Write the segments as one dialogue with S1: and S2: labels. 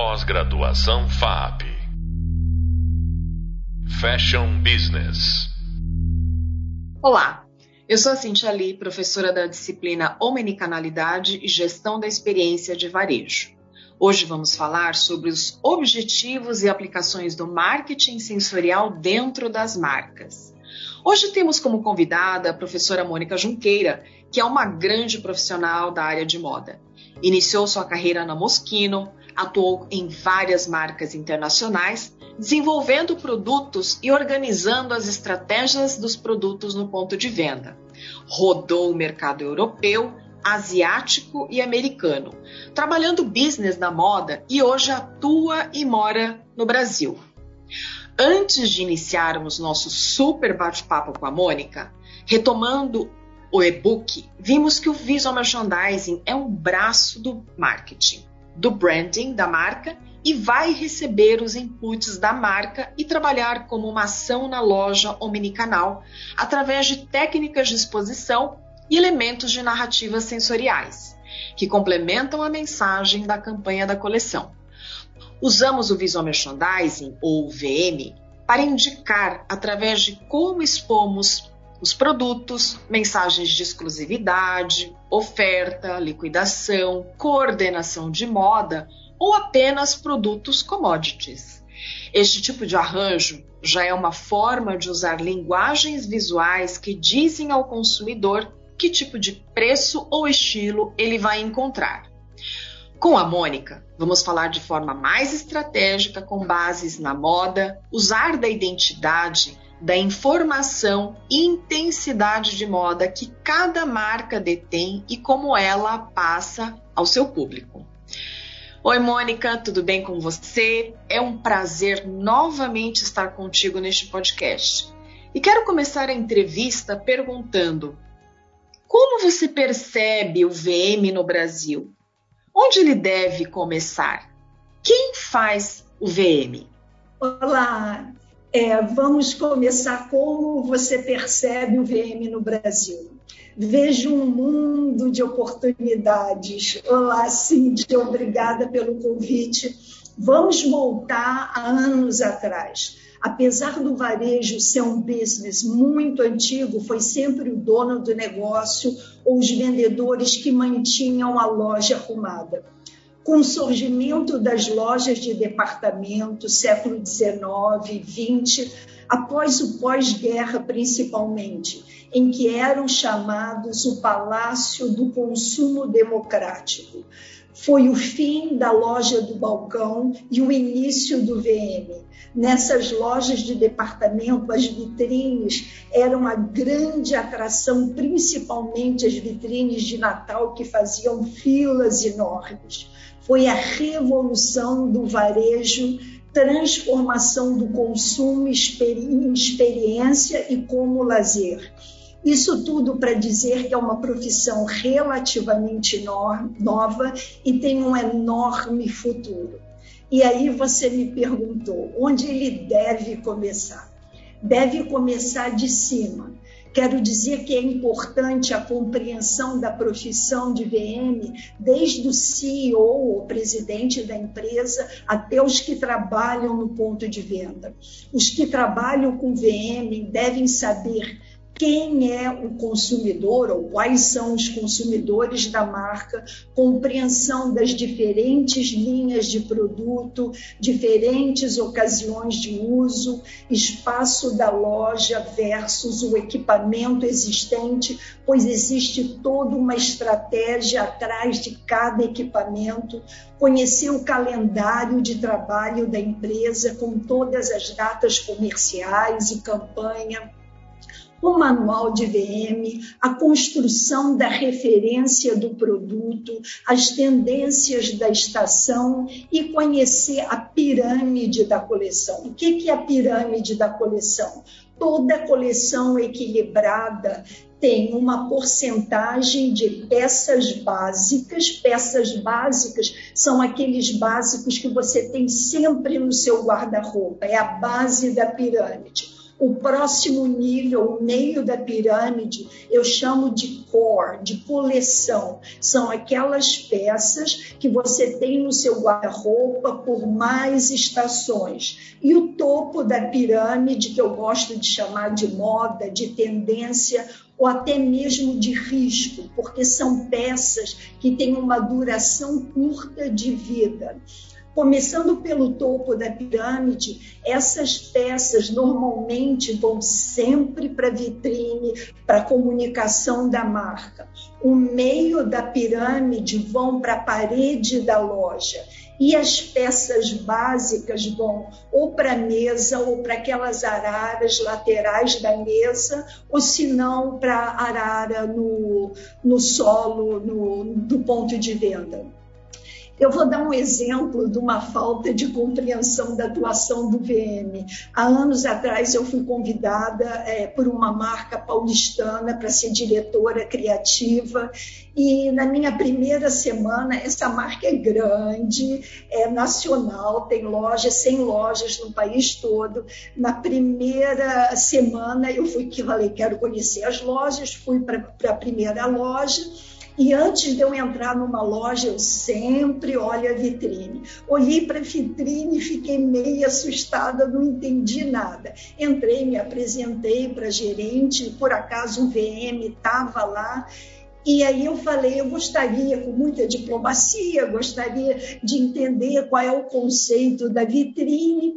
S1: Pós-graduação FAP. Fashion Business.
S2: Olá, eu sou a Cintia Lee, professora da disciplina Omnicanalidade e Gestão da Experiência de Varejo. Hoje vamos falar sobre os objetivos e aplicações do marketing sensorial dentro das marcas. Hoje temos como convidada a professora Mônica Junqueira, que é uma grande profissional da área de moda. Iniciou sua carreira na Moschino, atuou em várias marcas internacionais, desenvolvendo produtos e organizando as estratégias dos produtos no ponto de venda. Rodou o mercado europeu, asiático e americano, trabalhando business na moda e hoje atua e mora no Brasil. Antes de iniciarmos nosso super bate-papo com a Mônica, retomando o e-book, vimos que o visual merchandising é um braço do marketing do branding da marca e vai receber os inputs da marca e trabalhar como uma ação na loja omnicanal através de técnicas de exposição e elementos de narrativas sensoriais, que complementam a mensagem da campanha da coleção. Usamos o Visual Merchandising, ou VM, para indicar, através de como expomos os produtos, mensagens de exclusividade, oferta, liquidação, coordenação de moda ou apenas produtos commodities. Este tipo de arranjo já é uma forma de usar linguagens visuais que dizem ao consumidor que tipo de preço ou estilo ele vai encontrar. Com a Mônica, vamos falar de forma mais estratégica, com bases na moda, usar da identidade da informação e intensidade de moda que cada marca detém e como ela passa ao seu público. Oi, Mônica, tudo bem com você? É um prazer novamente estar contigo neste podcast. E quero começar a entrevista perguntando: como você percebe o VM no Brasil? Onde ele deve começar? Quem faz o VM?
S3: Olá, é, vamos começar como você percebe o VM no Brasil. Vejo um mundo de oportunidades. Olá, Cíntia, obrigada pelo convite. Vamos voltar a anos atrás. Apesar do varejo ser um business muito antigo, foi sempre o dono do negócio ou os vendedores que mantinham a loja arrumada com o surgimento das lojas de departamento, século XIX, XX, após o pós-guerra principalmente, em que eram chamados o Palácio do Consumo Democrático. Foi o fim da loja do balcão e o início do VM. Nessas lojas de departamento, as vitrines eram a grande atração, principalmente as vitrines de Natal, que faziam filas enormes foi a revolução do varejo, transformação do consumo experiência e como lazer. Isso tudo para dizer que é uma profissão relativamente nova e tem um enorme futuro. E aí você me perguntou onde ele deve começar. Deve começar de cima Quero dizer que é importante a compreensão da profissão de VM, desde o CEO, o presidente da empresa, até os que trabalham no ponto de venda. Os que trabalham com VM devem saber quem é o consumidor ou quais são os consumidores da marca, compreensão das diferentes linhas de produto, diferentes ocasiões de uso, espaço da loja versus o equipamento existente, pois existe toda uma estratégia atrás de cada equipamento, conhecer o calendário de trabalho da empresa com todas as datas comerciais e campanha o manual de VM, a construção da referência do produto, as tendências da estação e conhecer a pirâmide da coleção. O que é a pirâmide da coleção? Toda coleção equilibrada tem uma porcentagem de peças básicas. Peças básicas são aqueles básicos que você tem sempre no seu guarda-roupa, é a base da pirâmide O próximo nível, o meio da pirâmide, eu chamo de core, de coleção. São aquelas peças que você tem no seu guarda-roupa por mais estações. E o topo da pirâmide, que eu gosto de chamar de moda, de tendência, ou até mesmo de risco, porque são peças que têm uma duração curta de vida. Começando pelo topo da pirâmide, essas peças normalmente vão sempre para vitrine, para comunicação da marca. O meio da pirâmide vão para a parede da loja e as peças básicas vão ou para a mesa ou para aquelas araras laterais da mesa, ou se não para a arara no, no solo no, do ponto de venda. Eu vou dar um exemplo de uma falta de compreensão da atuação do VM. Há anos atrás eu fui convidada é, por uma marca paulistana para ser diretora criativa e na minha primeira semana, essa marca é grande, é nacional, tem lojas, 100 lojas no país todo. Na primeira semana eu fui que falei, quero conhecer as lojas, fui para a primeira loja e antes de eu entrar numa loja, eu sempre olho a vitrine. Olhei para a vitrine e fiquei meio assustada, não entendi nada. Entrei, me apresentei para a gerente, por acaso o VM estava lá. E aí eu falei, eu gostaria, com muita diplomacia, gostaria de entender qual é o conceito da vitrine.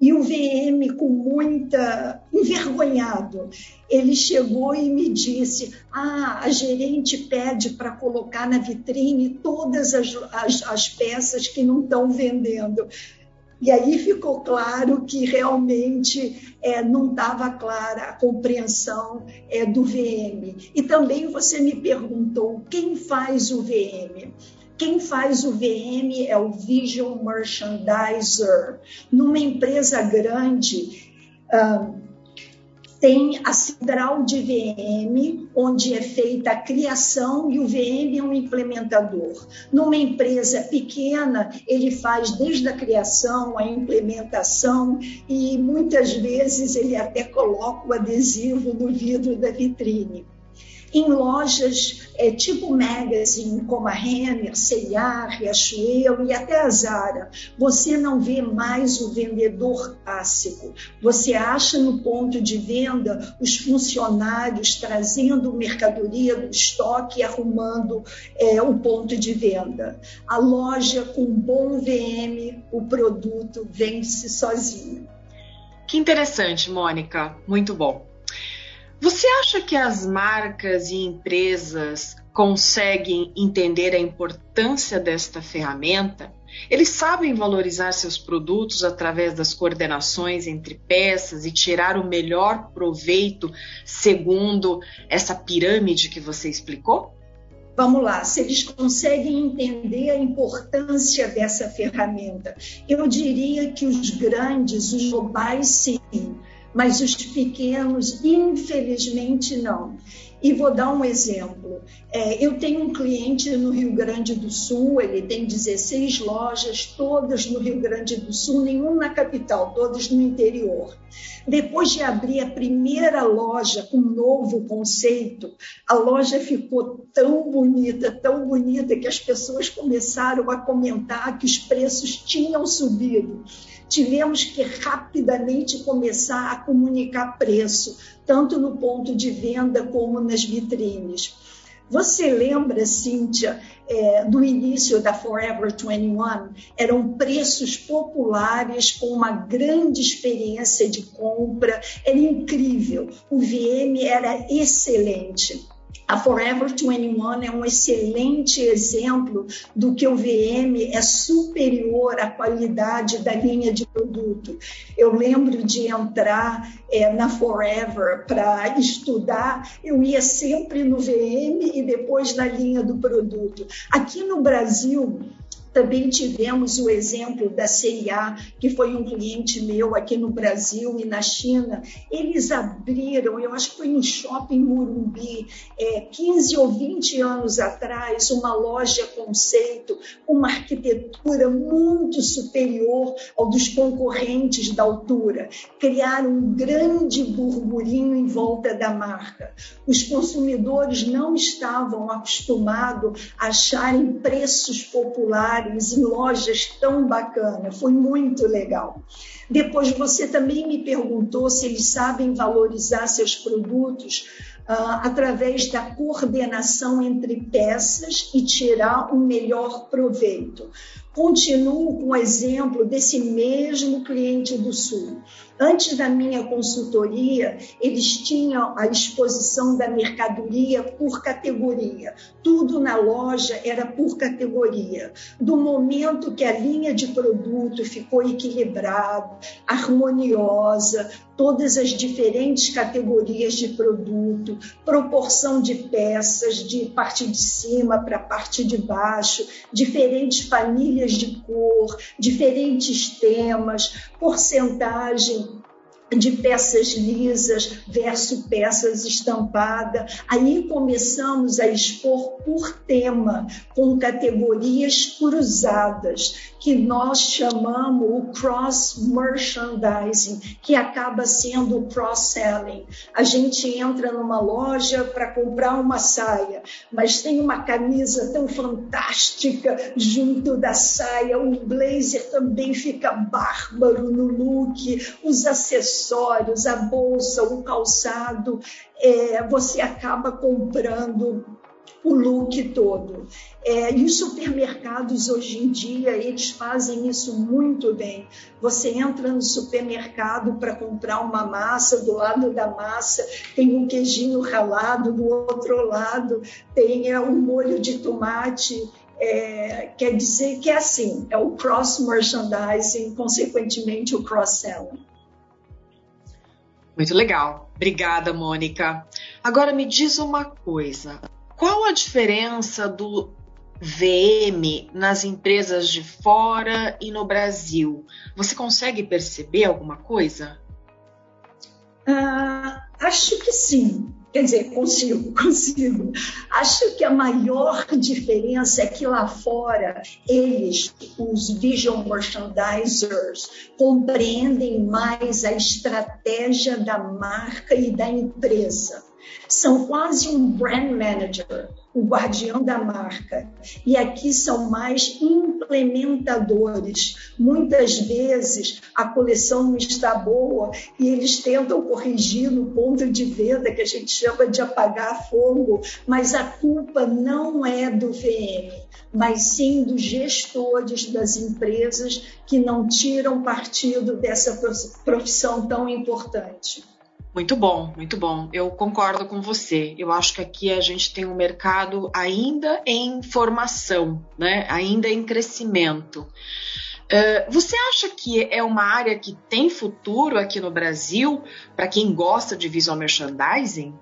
S3: E o VM, com muita envergonhado, ele chegou e me disse: Ah, a gerente pede para colocar na vitrine todas as, as, as peças que não estão vendendo. E aí ficou claro que realmente é, não estava clara a compreensão é, do VM. E também você me perguntou quem faz o VM. Quem faz o VM é o Visual Merchandiser. Numa empresa grande, tem a central de VM, onde é feita a criação e o VM é um implementador. Numa empresa pequena, ele faz desde a criação, a implementação e muitas vezes ele até coloca o adesivo no vidro da vitrine em lojas é, tipo Magazine, como a Renner, C&A, Riachuelo e até a Zara. Você não vê mais o vendedor clássico. Você acha no ponto de venda os funcionários trazendo mercadoria do estoque e arrumando é, o ponto de venda. A loja com bom VM, o produto vende-se sozinho.
S2: Que interessante, Mônica. Muito bom. Você acha que as marcas e empresas conseguem entender a importância desta ferramenta? Eles sabem valorizar seus produtos através das coordenações entre peças e tirar o melhor proveito segundo essa pirâmide que você explicou?
S3: Vamos lá, se eles conseguem entender a importância dessa ferramenta. Eu diria que os grandes, os globais, sim, mas os pequenos, infelizmente, não. E vou dar um exemplo. É, eu tenho um cliente no Rio Grande do Sul, ele tem 16 lojas, todas no Rio Grande do Sul, nenhuma na capital, todas no interior. Depois de abrir a primeira loja com um novo conceito, a loja ficou tão bonita, tão bonita, que as pessoas começaram a comentar que os preços tinham subido tivemos que rapidamente começar a comunicar preço, tanto no ponto de venda como nas vitrines. Você lembra, Cíntia, é, do início da Forever 21? Eram preços populares com uma grande experiência de compra, era incrível. O VM era excelente. A Forever 21 é um excelente exemplo do que o VM é superior à qualidade da linha de produto. Eu lembro de entrar é, na Forever para estudar, eu ia sempre no VM e depois na linha do produto. Aqui no Brasil, Também tivemos o exemplo da CIA, que foi um cliente meu aqui no Brasil e na China. Eles abriram, eu acho que foi no shopping Murumbi, é, 15 ou 20 anos atrás, uma loja conceito, uma arquitetura muito superior ao dos concorrentes da altura. Criaram um grande burburinho em volta da marca. Os consumidores não estavam acostumados a acharem preços populares em lojas tão bacanas. Foi muito legal. Depois você também me perguntou se eles sabem valorizar seus produtos uh, através da coordenação entre peças e tirar o um melhor proveito. Continuo com o exemplo desse mesmo cliente do Sul. Antes da minha consultoria, eles tinham a exposição da mercadoria por categoria. Tudo na loja era por categoria. Do momento que a linha de produto ficou equilibrada, harmoniosa, todas as diferentes categorias de produto, proporção de peças, de parte de cima para parte de baixo, diferentes famílias de cor, diferentes temas, porcentagem de peças lisas versus peças estampadas. Aí começamos a expor por tema, com categorias cruzadas, que nós chamamos o cross merchandising, que acaba sendo o cross-selling. A gente entra numa loja para comprar uma saia, mas tem uma camisa tão fantástica junto da saia, o blazer também fica bárbaro no look, os acessórios acessórios, a bolsa, o calçado, é, você acaba comprando o look todo. É, e os supermercados hoje em dia, eles fazem isso muito bem. Você entra no supermercado para comprar uma massa, do lado da massa tem um queijinho ralado, do outro lado tem é, um molho de tomate. É, quer dizer que é assim, é o cross merchandising, consequentemente o cross selling.
S2: Muito legal. Obrigada, Mônica. Agora me diz uma coisa: qual a diferença do VM nas empresas de fora e no Brasil? Você consegue perceber alguma coisa?
S3: Ah, acho que sim. Quer dizer, consigo, consigo. Acho que a maior diferença é que lá fora eles, os vision merchandisers, compreendem mais a estratégia da marca e da empresa. São quase um brand manager o guardião da marca. E aqui são mais implementadores. Muitas vezes a coleção não está boa e eles tentam corrigir no ponto de venda, que a gente chama de apagar fogo, mas a culpa não é do VM, mas sim dos gestores das empresas que não tiram partido dessa profissão tão importante.
S2: Muito bom, muito bom. Eu concordo com você. Eu acho que aqui a gente tem um mercado ainda em formação, né? ainda em crescimento. Uh, você acha que é uma área que tem futuro aqui no Brasil para quem gosta de visual merchandising?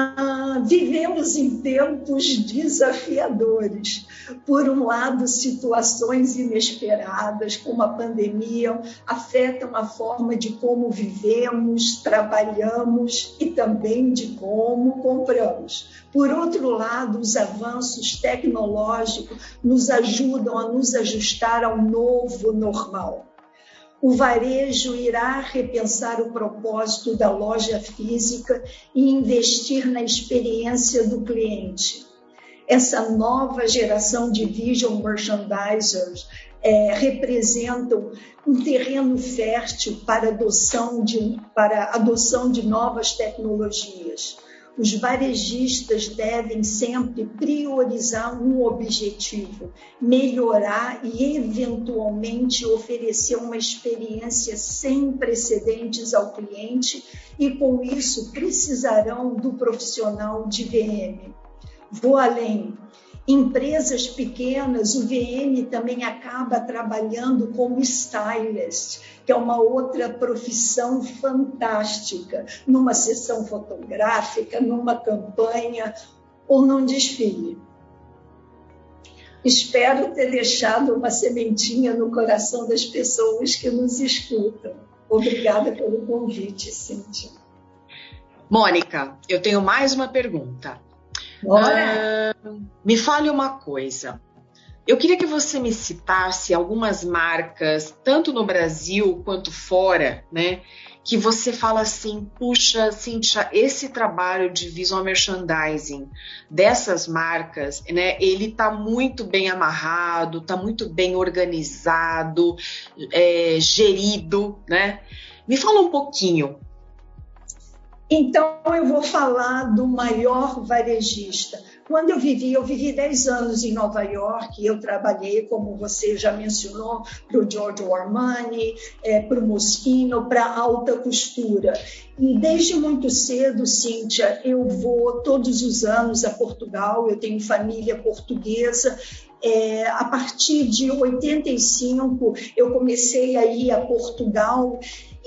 S3: Ah, vivemos em tempos desafiadores. Por um lado, situações inesperadas, como a pandemia, afetam a forma de como vivemos, trabalhamos e também de como compramos. Por outro lado, os avanços tecnológicos nos ajudam a nos ajustar ao novo normal o varejo irá repensar o propósito da loja física e investir na experiência do cliente. Essa nova geração de vision merchandisers é, representam um terreno fértil para adoção de, para adoção de novas tecnologias os varejistas devem sempre priorizar um objetivo, melhorar e, eventualmente, oferecer uma experiência sem precedentes ao cliente e, com isso, precisarão do profissional de VM. Vou além empresas pequenas, o VM também acaba trabalhando como stylist, que é uma outra profissão fantástica, numa sessão fotográfica, numa campanha ou num desfile. Espero ter deixado uma sementinha no coração das pessoas que nos escutam. Obrigada pelo convite, Cíntia.
S2: Mônica, eu tenho mais uma pergunta. Uh, me fale uma coisa. Eu queria que você me citasse algumas marcas, tanto no Brasil quanto fora, né? Que você fala assim, puxa, Cintia, esse trabalho de visual merchandising dessas marcas, né? Ele tá muito bem amarrado, tá muito bem organizado, é, gerido, né? Me fala um pouquinho
S3: então, eu vou falar do maior varejista. Quando eu vivi, eu vivi 10 anos em Nova York, eu trabalhei, como você já mencionou, para o Giorgio Armani, é, para o Moschino, para alta costura. E desde muito cedo, Cíntia, eu vou todos os anos a Portugal, eu tenho família portuguesa, é, a partir de 85, eu comecei a ir a Portugal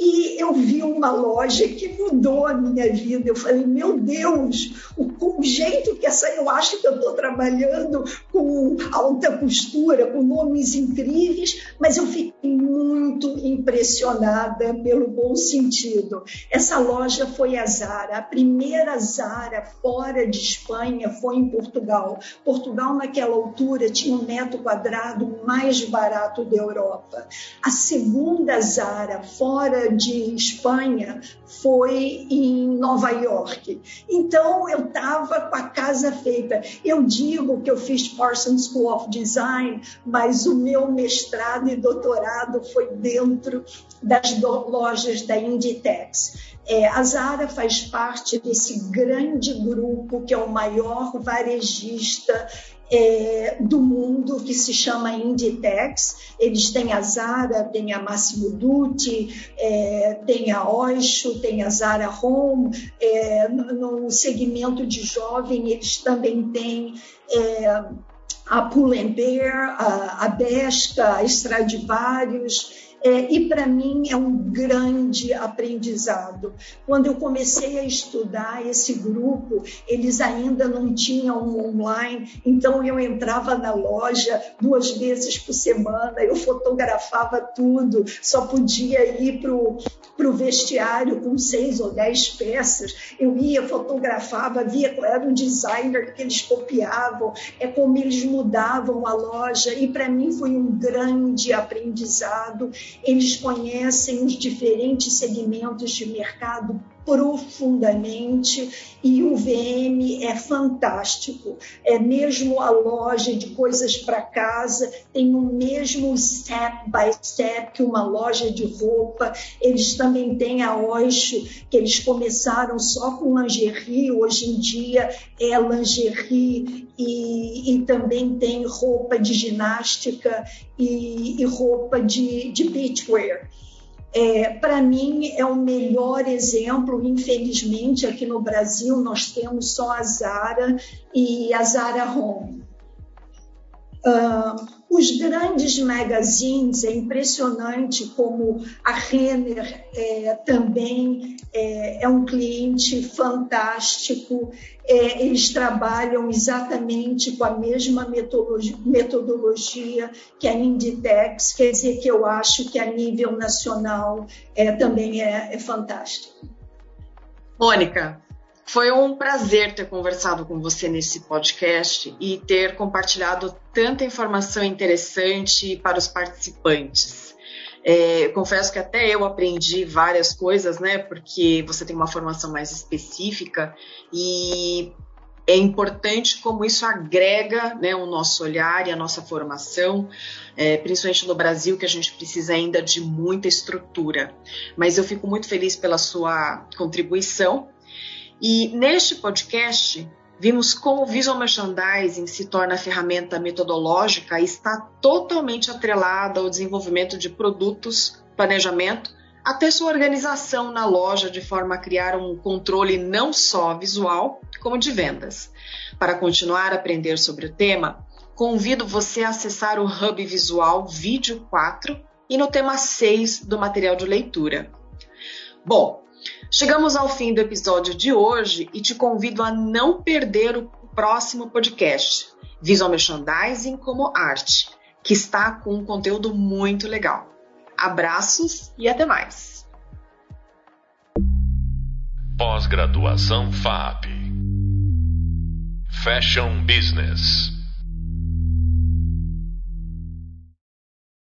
S3: e eu vi uma loja que mudou a minha vida. Eu falei, meu Deus, o, o jeito que essa. Eu acho que eu estou trabalhando com alta costura, com nomes incríveis, mas eu fiquei muito impressionada pelo bom sentido. Essa loja foi a Zara. A primeira Zara fora de Espanha foi em Portugal. Portugal, naquela altura, tinha um metro quadrado mais barato da Europa. A segunda Zara fora de Espanha foi em Nova York. Então eu estava com a casa feita. Eu digo que eu fiz Parsons School of Design, mas o meu mestrado e doutorado foi dentro das lojas da Inditex. É, a Zara faz parte desse grande grupo que é o maior varejista é, do mundo que se chama Inditex. Eles têm a Zara, tem a Massimo Dutti, é, tem a Oixo, tem a Zara Home. É, no, no, segmento de jovem, eles também têm é, a Pull&Bear, a, a a Stradivarius. É, e para mim é um grande aprendizado. Quando eu comecei a estudar esse grupo, eles ainda não tinham online, então eu entrava na loja duas vezes por semana, eu fotografava tudo, só podia ir para o vestiário com seis ou dez peças. Eu ia, fotografava, via qual era o designer que eles copiavam, é como eles mudavam a loja, e para mim foi um grande aprendizado eles conhecem os diferentes segmentos de mercado profundamente e o VM é fantástico. É mesmo a loja de coisas para casa, tem o mesmo step by step que uma loja de roupa. Eles também têm a Oixo, que eles começaram só com lingerie, hoje em dia é lingerie e, e também tem roupa de ginástica e, e roupa de, de beachwear. É, Para mim, é o melhor exemplo. Infelizmente, aqui no Brasil, nós temos só a Zara e a Zara Home. Uh, os grandes magazines, é impressionante como a Renner é, também é, é, um cliente fantástico. É, eles trabalham exatamente com a mesma metodologia, metodologia, que a Inditex, quer dizer que eu acho que a nível nacional é, também é, é fantástico.
S2: Mônica, foi um prazer ter conversado com você nesse podcast e ter compartilhado tanta informação interessante para os participantes. É, confesso que até eu aprendi várias coisas, né? Porque você tem uma formação mais específica e é importante como isso agrega né, o nosso olhar e a nossa formação, é, principalmente no Brasil, que a gente precisa ainda de muita estrutura. Mas eu fico muito feliz pela sua contribuição e neste podcast, vimos como o visual merchandising se torna ferramenta metodológica e está totalmente atrelada ao desenvolvimento de produtos, planejamento, até sua organização na loja de forma a criar um controle não só visual, como de vendas. Para continuar a aprender sobre o tema, convido você a acessar o Hub Visual Vídeo 4 e no tema 6 do material de leitura. Bom, Chegamos ao fim do episódio de hoje e te convido a não perder o próximo podcast. visual merchandising como arte, que está com um conteúdo muito legal. Abraços e até mais.
S1: Pós-graduação FAP Fashion Business